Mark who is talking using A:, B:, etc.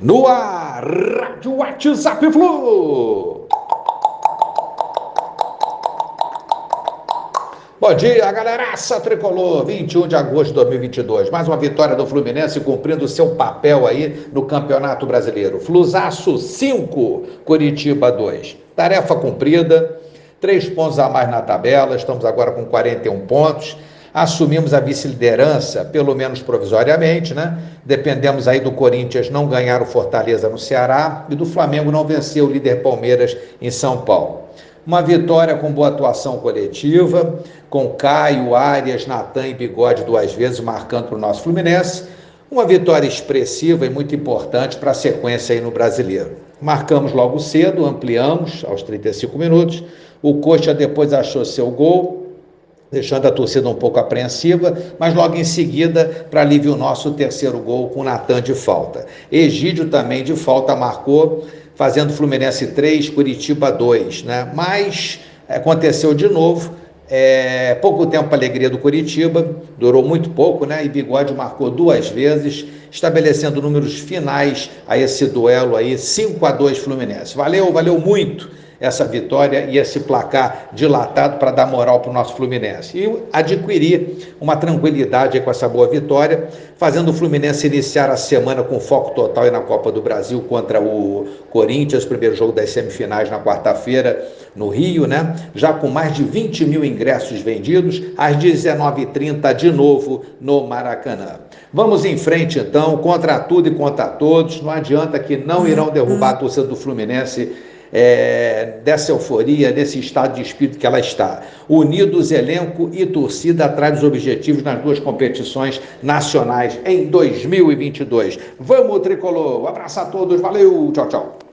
A: No ar, Rádio WhatsApp Flu. Bom dia, galeraça tricolor, 21 de agosto de 2022. Mais uma vitória do Fluminense cumprindo seu papel aí no Campeonato Brasileiro. Flusaço 5, Curitiba 2. Tarefa cumprida, três pontos a mais na tabela, estamos agora com 41 pontos. Assumimos a vice-liderança, pelo menos provisoriamente, né? Dependemos aí do Corinthians não ganhar o Fortaleza no Ceará e do Flamengo não vencer o líder Palmeiras em São Paulo. Uma vitória com boa atuação coletiva, com Caio, Arias, Natan e Bigode duas vezes marcando para o nosso Fluminense. Uma vitória expressiva e muito importante para a sequência aí no brasileiro. Marcamos logo cedo, ampliamos aos 35 minutos. O Coxa depois achou seu gol, deixando a torcida um pouco apreensiva, mas logo em seguida, para alívio nosso, o terceiro gol com Natan de falta. Egídio também de falta marcou fazendo Fluminense 3, Curitiba 2, né? Mas aconteceu de novo. É, pouco tempo a alegria do Curitiba, durou muito pouco, né? E Bigode marcou duas vezes, estabelecendo números finais a esse duelo aí, 5 a 2 Fluminense. Valeu, valeu muito essa vitória e esse placar dilatado para dar moral para o nosso Fluminense. E adquirir uma tranquilidade com essa boa vitória, fazendo o Fluminense iniciar a semana com foco total na Copa do Brasil contra o Corinthians, primeiro jogo das semifinais na quarta-feira no Rio, né? Já com mais de 20 mil ingressos vendidos, às 19h30 de novo no Maracanã. Vamos em frente então, contra tudo e contra todos. Não adianta que não irão derrubar a torcida do Fluminense é, dessa euforia, desse estado de espírito que ela está. Unidos, elenco e torcida atrás dos objetivos nas duas competições nacionais em 2022. Vamos, tricolor! Um abraço a todos, valeu, tchau, tchau.